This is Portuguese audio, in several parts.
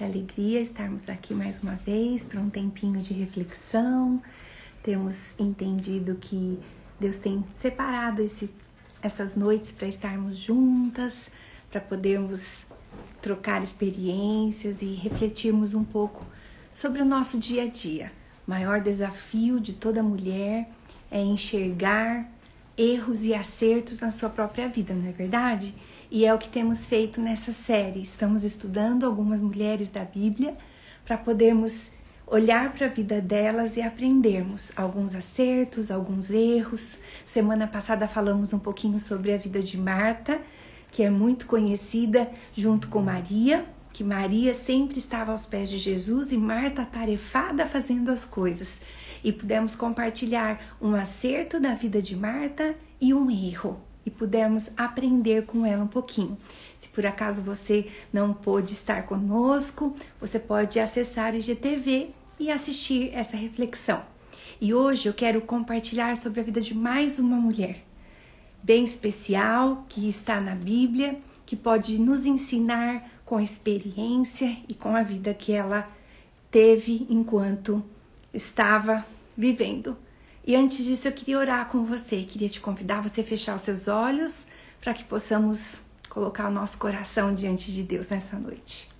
Que alegria estarmos aqui mais uma vez para um tempinho de reflexão. Temos entendido que Deus tem separado esse, essas noites para estarmos juntas, para podermos trocar experiências e refletirmos um pouco sobre o nosso dia a dia. O maior desafio de toda mulher é enxergar erros e acertos na sua própria vida, não é verdade? E é o que temos feito nessa série. Estamos estudando algumas mulheres da Bíblia para podermos olhar para a vida delas e aprendermos alguns acertos, alguns erros. Semana passada falamos um pouquinho sobre a vida de Marta, que é muito conhecida junto com Maria, que Maria sempre estava aos pés de Jesus e Marta tarefada fazendo as coisas. E pudemos compartilhar um acerto da vida de Marta e um erro e pudermos aprender com ela um pouquinho. Se por acaso você não pôde estar conosco, você pode acessar o IGTV e assistir essa reflexão. E hoje eu quero compartilhar sobre a vida de mais uma mulher, bem especial, que está na Bíblia, que pode nos ensinar com a experiência e com a vida que ela teve enquanto estava vivendo. E antes disso, eu queria orar com você, queria te convidar a você fechar os seus olhos para que possamos colocar o nosso coração diante de Deus nessa noite.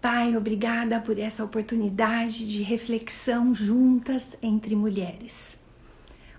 Pai, obrigada por essa oportunidade de reflexão juntas entre mulheres.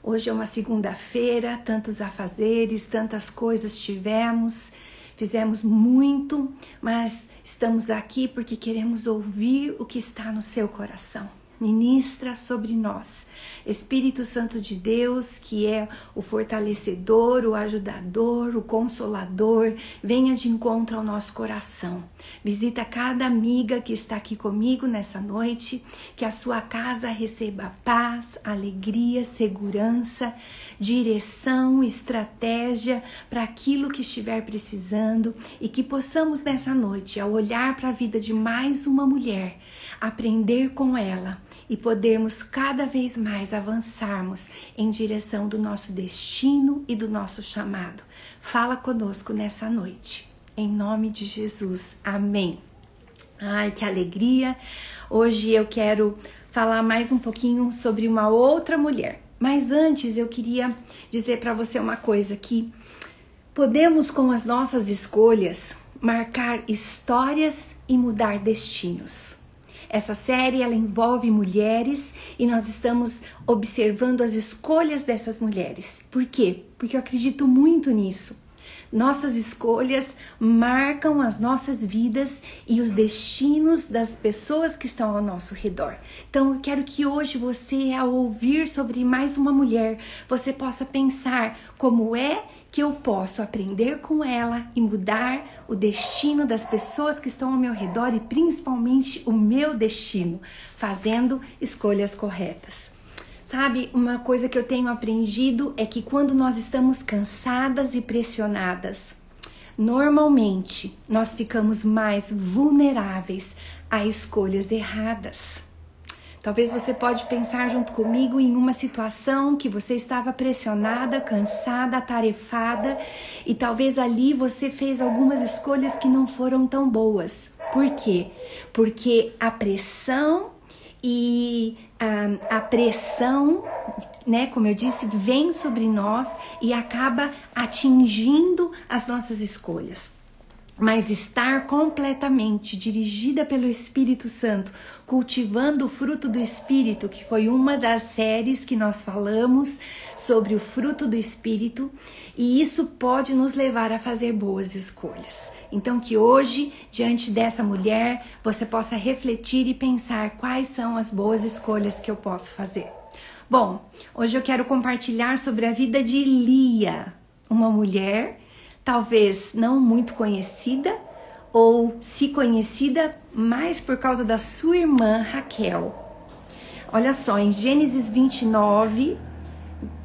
Hoje é uma segunda-feira, tantos afazeres, tantas coisas tivemos, fizemos muito, mas estamos aqui porque queremos ouvir o que está no seu coração ministra sobre nós. Espírito Santo de Deus, que é o fortalecedor, o ajudador, o consolador, venha de encontro ao nosso coração. Visita cada amiga que está aqui comigo nessa noite, que a sua casa receba paz, alegria, segurança, direção, estratégia para aquilo que estiver precisando e que possamos nessa noite, ao olhar para a vida de mais uma mulher, aprender com ela e podermos cada vez mais avançarmos em direção do nosso destino e do nosso chamado. Fala conosco nessa noite. Em nome de Jesus. Amém. Ai, que alegria! Hoje eu quero falar mais um pouquinho sobre uma outra mulher. Mas antes eu queria dizer para você uma coisa que podemos com as nossas escolhas marcar histórias e mudar destinos. Essa série ela envolve mulheres e nós estamos observando as escolhas dessas mulheres. Por quê? Porque eu acredito muito nisso. Nossas escolhas marcam as nossas vidas e os destinos das pessoas que estão ao nosso redor. Então, eu quero que hoje você, ao ouvir sobre mais uma mulher, você possa pensar como é que eu posso aprender com ela e mudar o destino das pessoas que estão ao meu redor e principalmente o meu destino, fazendo escolhas corretas. Sabe, uma coisa que eu tenho aprendido é que quando nós estamos cansadas e pressionadas, normalmente nós ficamos mais vulneráveis a escolhas erradas. Talvez você pode pensar junto comigo em uma situação que você estava pressionada, cansada, atarefada e talvez ali você fez algumas escolhas que não foram tão boas. Por quê? Porque a pressão e a, a pressão, né, como eu disse, vem sobre nós e acaba atingindo as nossas escolhas mas estar completamente dirigida pelo Espírito Santo, cultivando o fruto do Espírito, que foi uma das séries que nós falamos sobre o fruto do Espírito, e isso pode nos levar a fazer boas escolhas. Então, que hoje, diante dessa mulher, você possa refletir e pensar quais são as boas escolhas que eu posso fazer. Bom, hoje eu quero compartilhar sobre a vida de Lia, uma mulher talvez não muito conhecida ou se conhecida mais por causa da sua irmã Raquel. Olha só, em Gênesis 29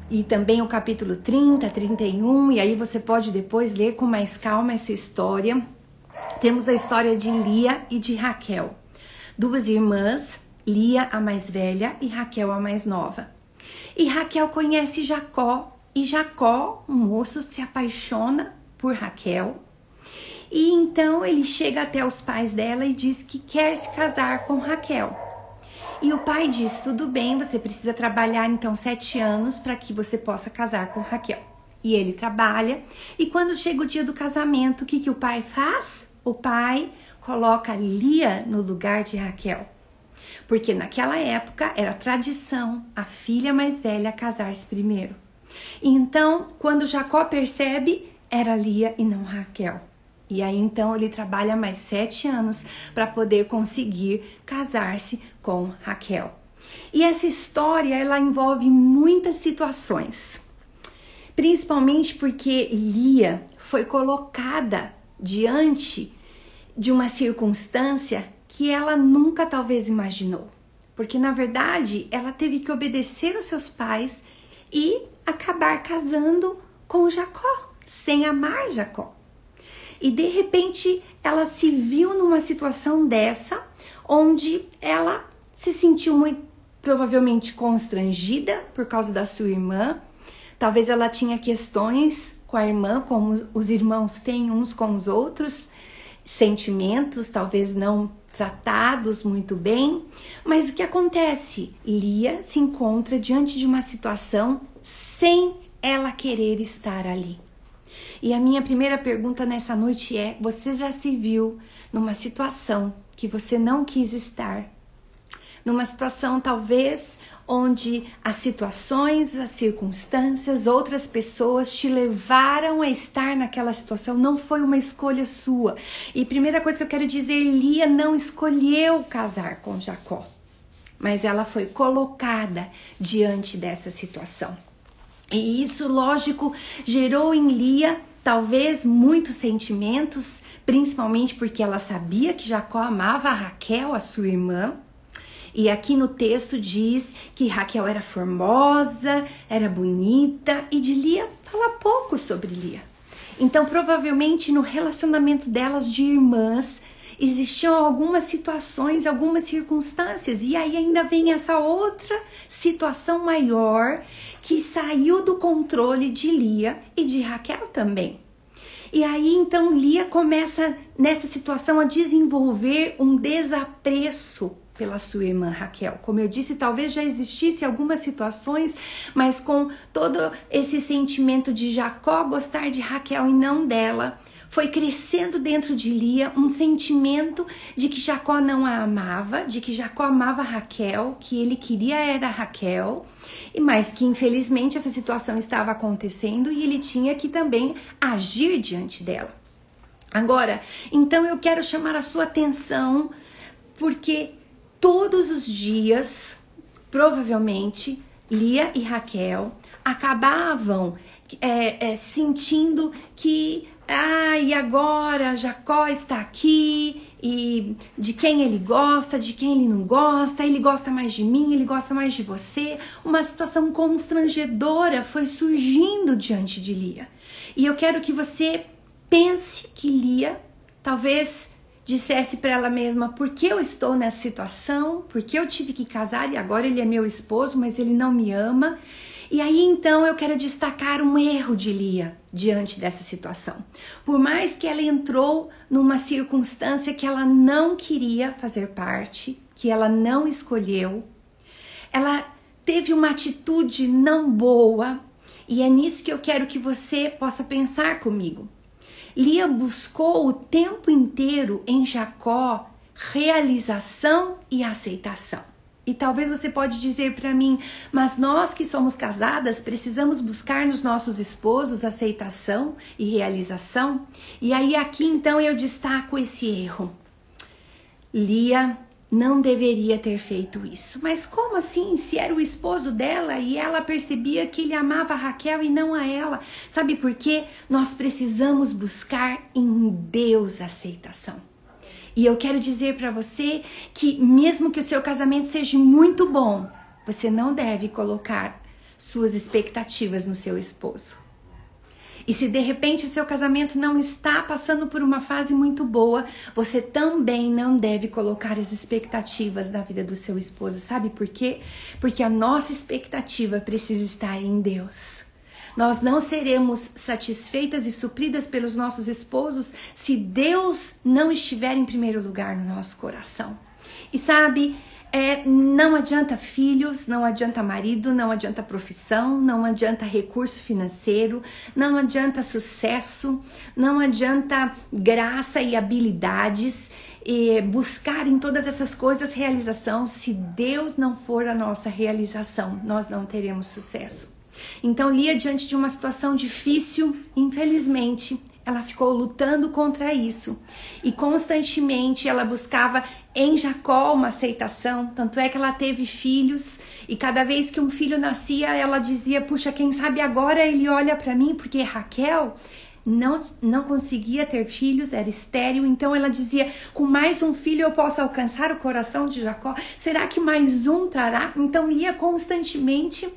e também o capítulo 30, 31, e aí você pode depois ler com mais calma essa história. Temos a história de Lia e de Raquel, duas irmãs, Lia a mais velha e Raquel a mais nova. E Raquel conhece Jacó, e Jacó, um moço, se apaixona por Raquel. E então ele chega até os pais dela e diz que quer se casar com Raquel. E o pai diz: tudo bem, você precisa trabalhar então sete anos para que você possa casar com Raquel. E ele trabalha. E quando chega o dia do casamento, o que, que o pai faz? O pai coloca Lia no lugar de Raquel. Porque naquela época era tradição a filha mais velha casar-se primeiro. Então, quando Jacó percebe, era Lia e não Raquel. E aí então ele trabalha mais sete anos para poder conseguir casar-se com Raquel. E essa história ela envolve muitas situações, principalmente porque Lia foi colocada diante de uma circunstância que ela nunca talvez imaginou. Porque na verdade ela teve que obedecer aos seus pais e acabar casando com Jacó, sem amar Jacó. E de repente ela se viu numa situação dessa, onde ela se sentiu muito provavelmente constrangida por causa da sua irmã. Talvez ela tinha questões com a irmã, como os irmãos têm uns com os outros, sentimentos talvez não tratados muito bem. Mas o que acontece? Lia se encontra diante de uma situação sem ela querer estar ali. E a minha primeira pergunta nessa noite é: você já se viu numa situação que você não quis estar? Numa situação talvez onde as situações, as circunstâncias, outras pessoas te levaram a estar naquela situação, não foi uma escolha sua. E primeira coisa que eu quero dizer, Lia não escolheu casar com Jacó, mas ela foi colocada diante dessa situação. E isso, lógico, gerou em Lia talvez muitos sentimentos, principalmente porque ela sabia que Jacó amava a Raquel, a sua irmã. E aqui no texto diz que Raquel era formosa, era bonita e de Lia fala pouco sobre Lia. Então, provavelmente no relacionamento delas de irmãs, existiam algumas situações, algumas circunstâncias, e aí ainda vem essa outra situação maior que saiu do controle de Lia e de Raquel também. E aí então Lia começa nessa situação a desenvolver um desapreço pela sua irmã Raquel. Como eu disse, talvez já existisse algumas situações, mas com todo esse sentimento de Jacó gostar de Raquel e não dela, foi crescendo dentro de Lia um sentimento de que Jacó não a amava, de que Jacó amava Raquel, que ele queria era Raquel, e mas que infelizmente essa situação estava acontecendo e ele tinha que também agir diante dela. Agora, então eu quero chamar a sua atenção porque todos os dias, provavelmente, Lia e Raquel acabavam é, é, sentindo que ah, e agora Jacó está aqui e de quem ele gosta, de quem ele não gosta, ele gosta mais de mim, ele gosta mais de você. Uma situação constrangedora foi surgindo diante de Lia. E eu quero que você pense que Lia talvez dissesse para ela mesma: por que eu estou nessa situação? Por que eu tive que casar e agora ele é meu esposo, mas ele não me ama? E aí então eu quero destacar um erro de Lia diante dessa situação. Por mais que ela entrou numa circunstância que ela não queria fazer parte, que ela não escolheu, ela teve uma atitude não boa, e é nisso que eu quero que você possa pensar comigo. Lia buscou o tempo inteiro em Jacó realização e aceitação. E talvez você pode dizer para mim, mas nós que somos casadas precisamos buscar nos nossos esposos aceitação e realização? E aí aqui então eu destaco esse erro. Lia não deveria ter feito isso. Mas como assim? Se era o esposo dela e ela percebia que ele amava a Raquel e não a ela. Sabe por quê? Nós precisamos buscar em Deus aceitação. E eu quero dizer para você que, mesmo que o seu casamento seja muito bom, você não deve colocar suas expectativas no seu esposo. E se de repente o seu casamento não está passando por uma fase muito boa, você também não deve colocar as expectativas na vida do seu esposo. Sabe por quê? Porque a nossa expectativa precisa estar em Deus. Nós não seremos satisfeitas e supridas pelos nossos esposos se Deus não estiver em primeiro lugar no nosso coração. E sabe, é, não adianta filhos, não adianta marido, não adianta profissão, não adianta recurso financeiro, não adianta sucesso, não adianta graça e habilidades e buscar em todas essas coisas realização. Se Deus não for a nossa realização, nós não teremos sucesso. Então, Lia, diante de uma situação difícil, infelizmente, ela ficou lutando contra isso e constantemente ela buscava em Jacó uma aceitação. Tanto é que ela teve filhos e cada vez que um filho nascia, ela dizia: Puxa, quem sabe agora ele olha para mim, porque Raquel não, não conseguia ter filhos, era estéril, então ela dizia: com mais um filho eu posso alcançar o coração de Jacó? Será que mais um trará? Então ia constantemente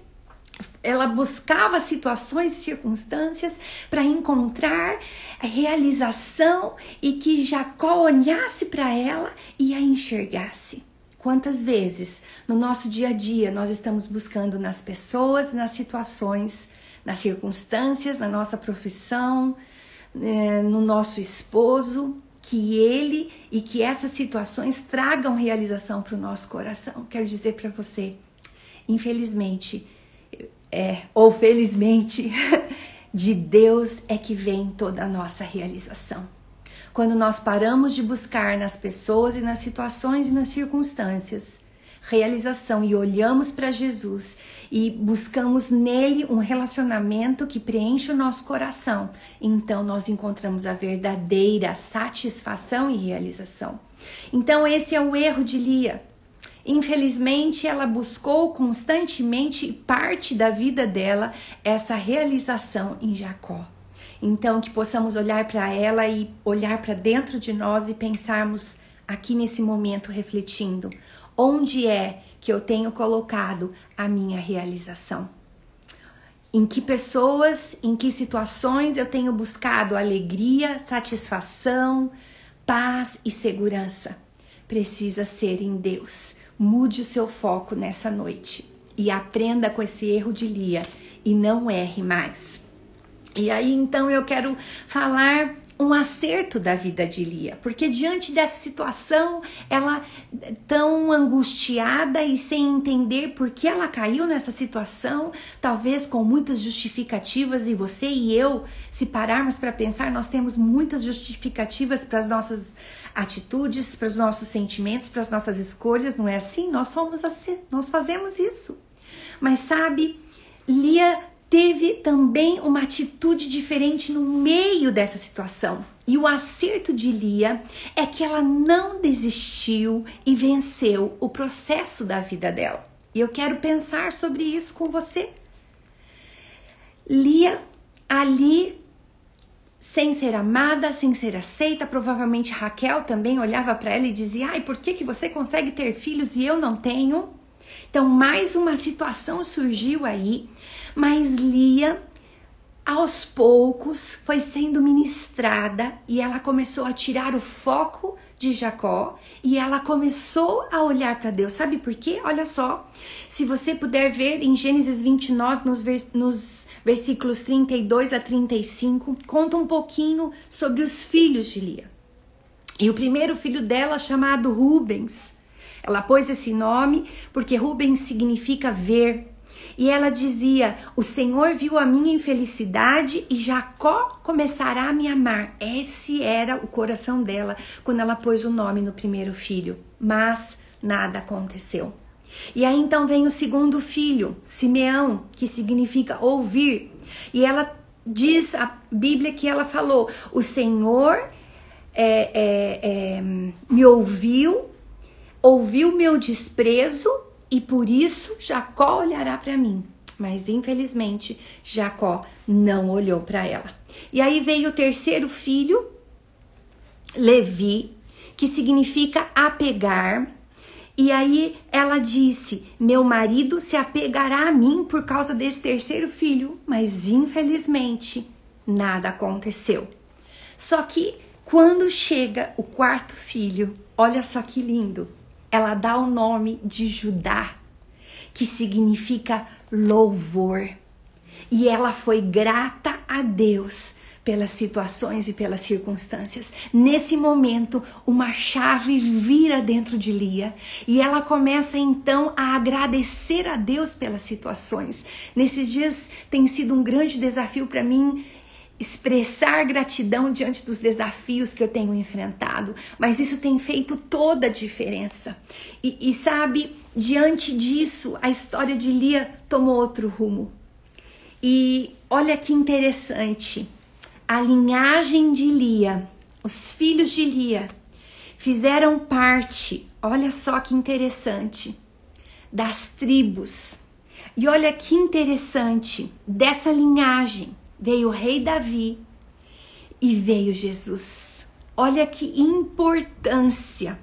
ela buscava situações e circunstâncias para encontrar a realização e que Jacó olhasse para ela e a enxergasse. Quantas vezes no nosso dia a dia nós estamos buscando nas pessoas, nas situações, nas circunstâncias, na nossa profissão, eh, no nosso esposo, que ele e que essas situações tragam realização para o nosso coração. Quero dizer para você, infelizmente, é, ou felizmente, de Deus é que vem toda a nossa realização. Quando nós paramos de buscar nas pessoas e nas situações e nas circunstâncias realização e olhamos para Jesus e buscamos nele um relacionamento que preenche o nosso coração, então nós encontramos a verdadeira satisfação e realização. Então esse é o erro de Lia. Infelizmente, ela buscou constantemente parte da vida dela essa realização em Jacó. Então, que possamos olhar para ela e olhar para dentro de nós e pensarmos aqui nesse momento refletindo: onde é que eu tenho colocado a minha realização? Em que pessoas, em que situações eu tenho buscado alegria, satisfação, paz e segurança? Precisa ser em Deus. Mude o seu foco nessa noite e aprenda com esse erro de Lia e não erre mais. E aí então eu quero falar um acerto da vida de Lia, porque diante dessa situação, ela tão angustiada e sem entender por que ela caiu nessa situação, talvez com muitas justificativas, e você e eu, se pararmos para pensar, nós temos muitas justificativas para as nossas atitudes, para os nossos sentimentos, para as nossas escolhas, não é assim? Nós somos assim, nós fazemos isso. Mas sabe, Lia teve também uma atitude diferente no meio dessa situação. E o acerto de Lia é que ela não desistiu e venceu o processo da vida dela. E eu quero pensar sobre isso com você. Lia ali sem ser amada, sem ser aceita. Provavelmente Raquel também olhava para ela e dizia: "Ai, por que que você consegue ter filhos e eu não tenho?" Então, mais uma situação surgiu aí, mas Lia aos poucos foi sendo ministrada e ela começou a tirar o foco de Jacó e ela começou a olhar para Deus. Sabe por quê? Olha só, se você puder ver em Gênesis 29, nos, nos versículos 32 a 35, conta um pouquinho sobre os filhos de Lia. E o primeiro filho dela, chamado Rubens, ela pôs esse nome porque Rubens significa ver. E ela dizia: O Senhor viu a minha infelicidade e Jacó começará a me amar. Esse era o coração dela quando ela pôs o nome no primeiro filho. Mas nada aconteceu. E aí então vem o segundo filho, Simeão, que significa ouvir. E ela diz a Bíblia que ela falou: O Senhor é, é, é, me ouviu, ouviu meu desprezo e por isso Jacó olhará para mim. Mas infelizmente Jacó não olhou para ela. E aí veio o terceiro filho, Levi, que significa apegar. E aí ela disse: Meu marido se apegará a mim por causa desse terceiro filho, mas infelizmente nada aconteceu. Só que quando chega o quarto filho, olha só que lindo, ela dá o nome de Judá, que significa louvor. E ela foi grata a Deus pelas situações e pelas circunstâncias. Nesse momento, uma chave vira dentro de Lia e ela começa então a agradecer a Deus pelas situações. Nesses dias tem sido um grande desafio para mim expressar gratidão diante dos desafios que eu tenho enfrentado, mas isso tem feito toda a diferença. E, e sabe, diante disso, a história de Lia tomou outro rumo. E olha que interessante, a linhagem de Lia, os filhos de Lia, fizeram parte, olha só que interessante, das tribos. E olha que interessante, dessa linhagem veio o rei Davi e veio Jesus. Olha que importância.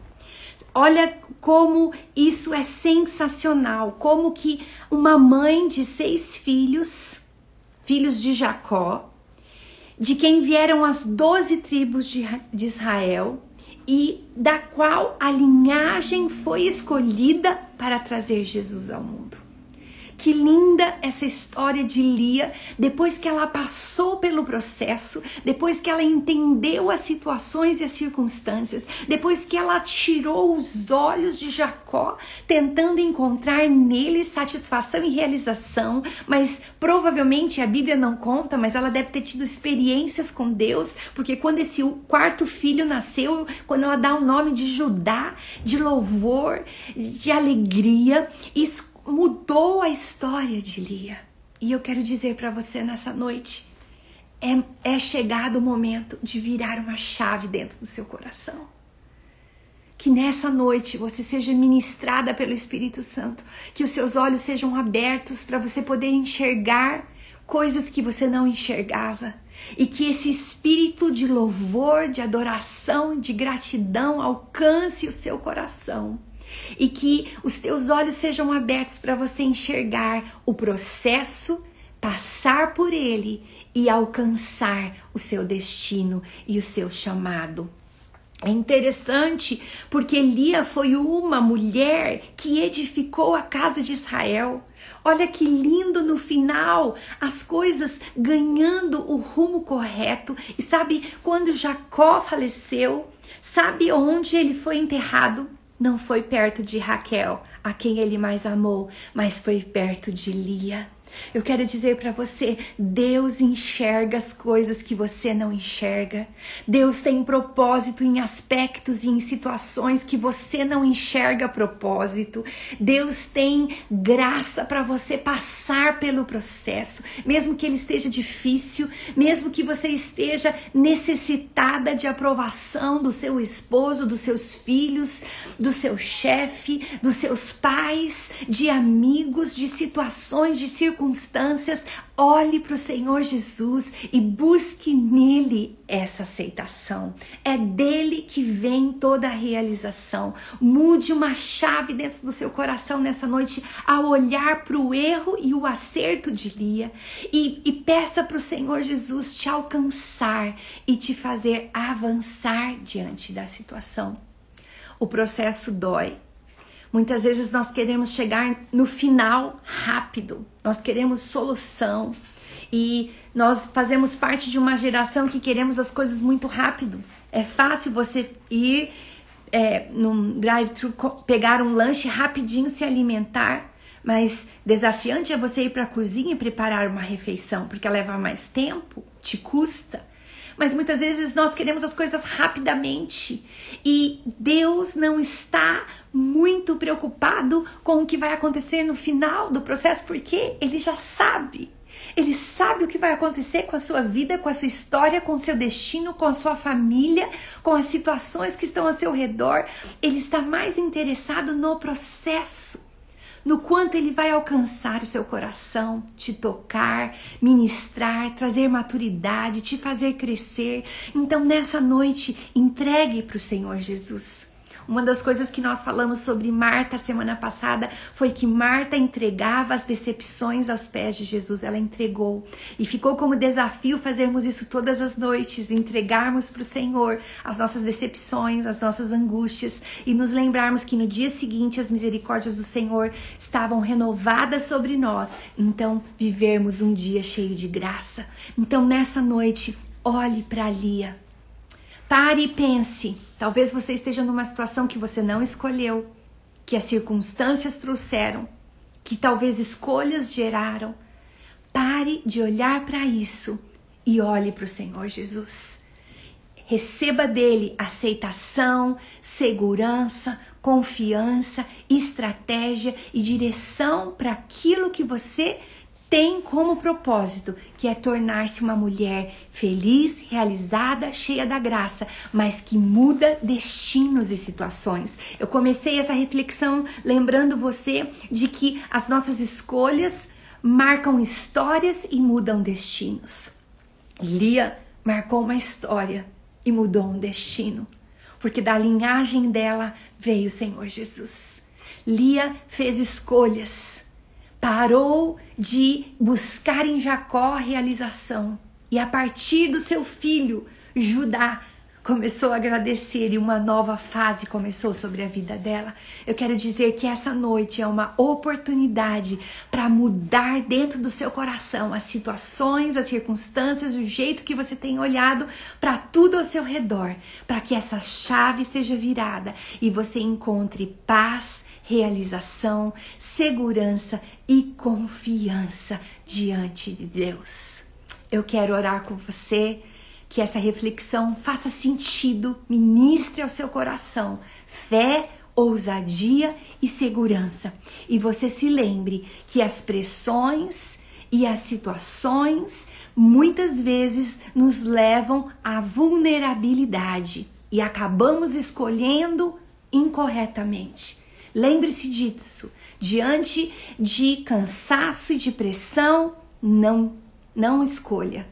Olha como isso é sensacional, como que uma mãe de seis filhos, filhos de Jacó, de quem vieram as doze tribos de, de Israel e da qual a linhagem foi escolhida para trazer Jesus ao mundo. Que linda essa história de Lia, depois que ela passou pelo processo, depois que ela entendeu as situações e as circunstâncias, depois que ela tirou os olhos de Jacó, tentando encontrar nele satisfação e realização, mas provavelmente a Bíblia não conta, mas ela deve ter tido experiências com Deus, porque quando esse quarto filho nasceu, quando ela dá o nome de Judá, de louvor, de alegria, isso mudou a história de Lia. E eu quero dizer para você nessa noite: é, é chegado o momento de virar uma chave dentro do seu coração. Que nessa noite você seja ministrada pelo Espírito Santo, que os seus olhos sejam abertos para você poder enxergar coisas que você não enxergava e que esse espírito de louvor, de adoração, de gratidão alcance o seu coração e que os teus olhos sejam abertos para você enxergar o processo, passar por ele e alcançar o seu destino e o seu chamado. É interessante porque Lia foi uma mulher que edificou a casa de Israel. Olha que lindo no final, as coisas ganhando o rumo correto. E sabe quando Jacó faleceu? Sabe onde ele foi enterrado? Não foi perto de Raquel, a quem ele mais amou, mas foi perto de Lia. Eu quero dizer para você: Deus enxerga as coisas que você não enxerga. Deus tem propósito em aspectos e em situações que você não enxerga propósito. Deus tem graça para você passar pelo processo, mesmo que ele esteja difícil, mesmo que você esteja necessitada de aprovação do seu esposo, dos seus filhos, do seu chefe, dos seus pais, de amigos, de situações, de circunstâncias circunstâncias, olhe para o Senhor Jesus e busque nele essa aceitação. É dele que vem toda a realização. Mude uma chave dentro do seu coração nessa noite ao olhar para o erro e o acerto de Lia e, e peça para o Senhor Jesus te alcançar e te fazer avançar diante da situação. O processo dói, Muitas vezes nós queremos chegar no final rápido, nós queremos solução. E nós fazemos parte de uma geração que queremos as coisas muito rápido. É fácil você ir é, num drive-thru, pegar um lanche rapidinho, se alimentar, mas desafiante é você ir para a cozinha e preparar uma refeição, porque leva mais tempo, te custa mas muitas vezes nós queremos as coisas rapidamente e Deus não está muito preocupado com o que vai acontecer no final do processo, porque Ele já sabe. Ele sabe o que vai acontecer com a sua vida, com a sua história, com o seu destino, com a sua família, com as situações que estão ao seu redor. Ele está mais interessado no processo no quanto ele vai alcançar o seu coração, te tocar, ministrar, trazer maturidade, te fazer crescer. Então, nessa noite, entregue para o Senhor Jesus. Uma das coisas que nós falamos sobre Marta semana passada foi que Marta entregava as decepções aos pés de Jesus, ela entregou. E ficou como desafio fazermos isso todas as noites, entregarmos para o Senhor as nossas decepções, as nossas angústias e nos lembrarmos que no dia seguinte as misericórdias do Senhor estavam renovadas sobre nós. Então, vivermos um dia cheio de graça. Então, nessa noite, olhe para Lia. Pare e pense. Talvez você esteja numa situação que você não escolheu, que as circunstâncias trouxeram, que talvez escolhas geraram. Pare de olhar para isso e olhe para o Senhor Jesus. Receba dele aceitação, segurança, confiança, estratégia e direção para aquilo que você tem como propósito, que é tornar-se uma mulher feliz, realizada, cheia da graça, mas que muda destinos e situações. Eu comecei essa reflexão lembrando você de que as nossas escolhas marcam histórias e mudam destinos. Lia marcou uma história e mudou um destino, porque da linhagem dela veio o Senhor Jesus. Lia fez escolhas parou de buscar em Jacó realização. E a partir do seu filho Judá começou a agradecer e uma nova fase começou sobre a vida dela. Eu quero dizer que essa noite é uma oportunidade para mudar dentro do seu coração as situações, as circunstâncias, o jeito que você tem olhado para tudo ao seu redor, para que essa chave seja virada e você encontre paz, realização, segurança e confiança diante de Deus. Eu quero orar com você, que essa reflexão faça sentido, ministre ao seu coração fé, ousadia e segurança. E você se lembre que as pressões e as situações muitas vezes nos levam à vulnerabilidade e acabamos escolhendo incorretamente. Lembre-se disso. Diante de cansaço e de pressão, não não escolha.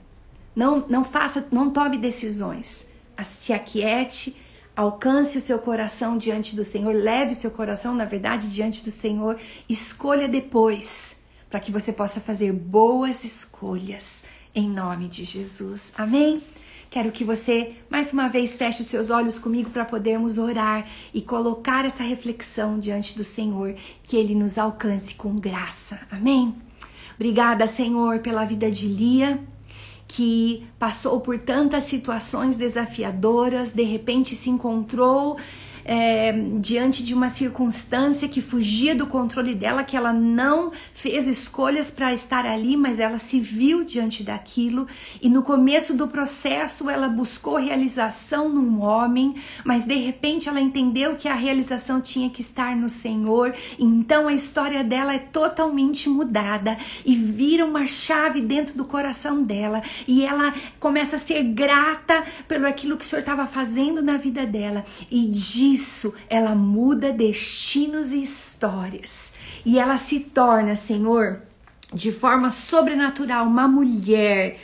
Não não faça, não tome decisões. Se aquiete, alcance o seu coração diante do Senhor, leve o seu coração, na verdade, diante do Senhor, escolha depois, para que você possa fazer boas escolhas em nome de Jesus. Amém. Quero que você mais uma vez feche os seus olhos comigo para podermos orar e colocar essa reflexão diante do Senhor, que ele nos alcance com graça. Amém? Obrigada, Senhor, pela vida de Lia, que passou por tantas situações desafiadoras, de repente se encontrou é, diante de uma circunstância que fugia do controle dela, que ela não fez escolhas para estar ali, mas ela se viu diante daquilo. E no começo do processo ela buscou realização num homem, mas de repente ela entendeu que a realização tinha que estar no Senhor, então a história dela é totalmente mudada e vira uma chave dentro do coração dela. E ela começa a ser grata pelo aquilo que o Senhor estava fazendo na vida dela. E diz isso ela muda destinos e histórias. E ela se torna, Senhor, de forma sobrenatural, uma mulher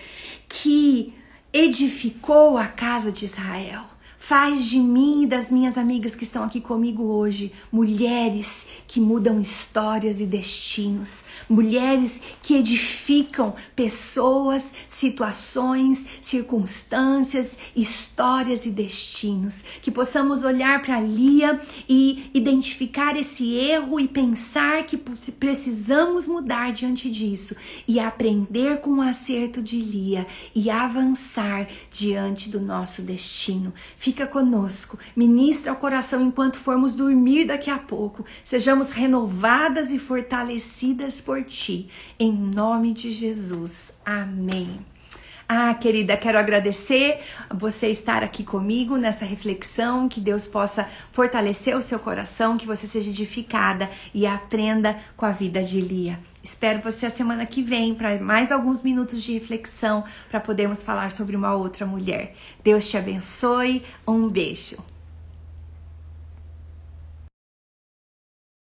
que edificou a casa de Israel. Faz de mim e das minhas amigas que estão aqui comigo hoje mulheres que mudam histórias e destinos, mulheres que edificam pessoas, situações, circunstâncias, histórias e destinos. Que possamos olhar para Lia e identificar esse erro e pensar que precisamos mudar diante disso e aprender com o acerto de Lia e avançar diante do nosso destino. Fica conosco, ministra o coração enquanto formos dormir daqui a pouco. Sejamos renovadas e fortalecidas por ti. Em nome de Jesus. Amém. Ah, querida, quero agradecer você estar aqui comigo nessa reflexão, que Deus possa fortalecer o seu coração, que você seja edificada e aprenda com a vida de Lia. Espero você a semana que vem para mais alguns minutos de reflexão para podermos falar sobre uma outra mulher. Deus te abençoe. Um beijo.